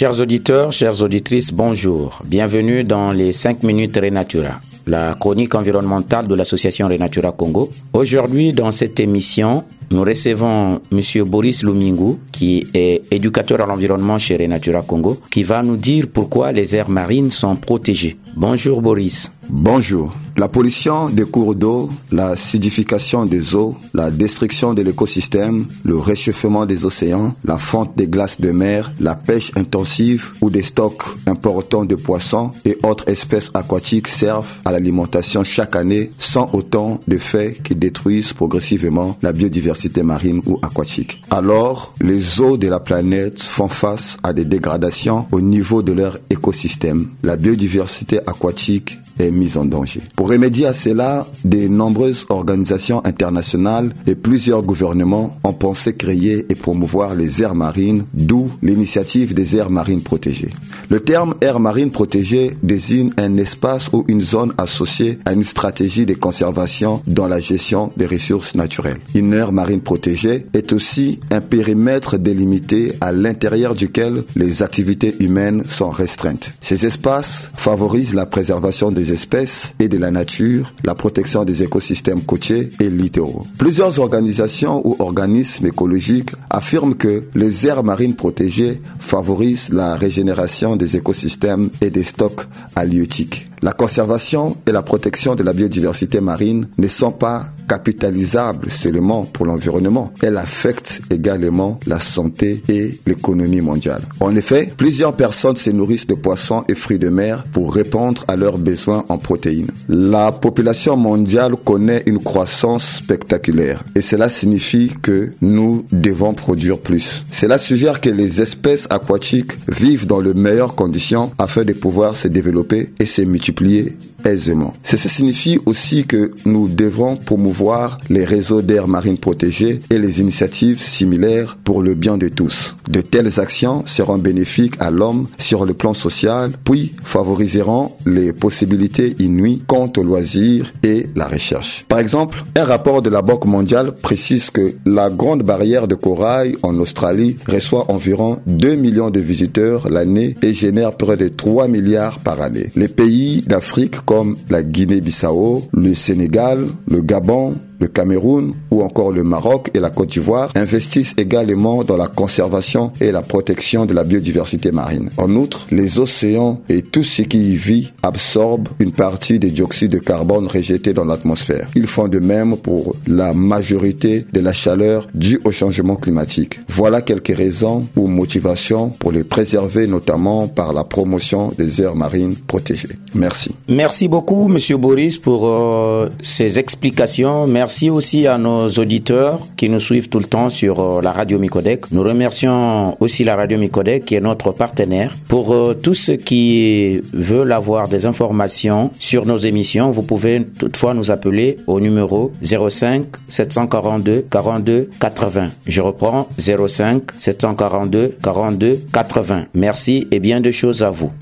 Chers auditeurs, chères auditrices, bonjour. Bienvenue dans les 5 minutes Renatura, la chronique environnementale de l'association Renatura Congo. Aujourd'hui, dans cette émission, nous recevons M. Boris Lumingu, qui est éducateur à l'environnement chez Renatura Congo, qui va nous dire pourquoi les aires marines sont protégées. Bonjour Boris. Bonjour. La pollution des cours d'eau, la acidification des eaux, la destruction de l'écosystème, le réchauffement des océans, la fonte des glaces de mer, la pêche intensive ou des stocks importants de poissons et autres espèces aquatiques servent à l'alimentation chaque année sans autant de faits qui détruisent progressivement la biodiversité marine ou aquatique. Alors, les eaux de la planète font face à des dégradations au niveau de leur écosystème. La biodiversité aquatique est mise en danger. Pour remédier à cela, de nombreuses organisations internationales et plusieurs gouvernements ont pensé créer et promouvoir les aires marines, d'où l'initiative des aires marines protégées. Le terme aire marine protégée désigne un espace ou une zone associée à une stratégie de conservation dans la gestion des ressources naturelles. Une aire marine protégée est aussi un périmètre délimité à l'intérieur duquel les activités humaines sont restreintes. Ces espaces favorisent la préservation des espèces et de la nature, la protection des écosystèmes côtiers et littoraux. Plusieurs organisations ou organismes écologiques affirment que les aires marines protégées favorisent la régénération des écosystèmes et des stocks halieutiques. La conservation et la protection de la biodiversité marine ne sont pas capitalisables seulement pour l'environnement. Elles affectent également la santé et l'économie mondiale. En effet, plusieurs personnes se nourrissent de poissons et fruits de mer pour répondre à leurs besoins en protéines. La population mondiale connaît une croissance spectaculaire et cela signifie que nous devons produire plus. Cela suggère que les espèces aquatiques vivent dans les meilleures conditions afin de pouvoir se développer et se multiplier multiplier aisément. Ceci signifie aussi que nous devrons promouvoir les réseaux d'air marine protégés et les initiatives similaires pour le bien de tous. De telles actions seront bénéfiques à l'homme sur le plan social, puis favoriseront les possibilités inouïes quant aux loisirs et la recherche. Par exemple, un rapport de la Banque mondiale précise que la grande barrière de corail en Australie reçoit environ 2 millions de visiteurs l'année et génère près de 3 milliards par année. Les pays d'Afrique comme la Guinée-Bissau, le Sénégal, le Gabon, le Cameroun ou encore le Maroc et la Côte d'Ivoire investissent également dans la conservation et la protection de la biodiversité marine. En outre, les océans et tout ce qui y vit absorbent une partie des dioxydes de carbone rejetés dans l'atmosphère. Ils font de même pour la majorité de la chaleur due au changement climatique. Voilà quelques raisons ou motivations pour les préserver notamment par la promotion des aires marines protégées. Merci. Merci beaucoup, Monsieur Boris, pour euh, ces explications. Merci Merci aussi à nos auditeurs qui nous suivent tout le temps sur euh, la radio Micodec. Nous remercions aussi la radio Micodec qui est notre partenaire. Pour euh, tous ceux qui veulent avoir des informations sur nos émissions, vous pouvez toutefois nous appeler au numéro 05 742 42 80. Je reprends 05 742 42 80. Merci et bien de choses à vous.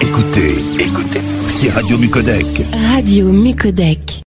Écoutez, écoutez, c'est Radio Micodec. Radio Micodec.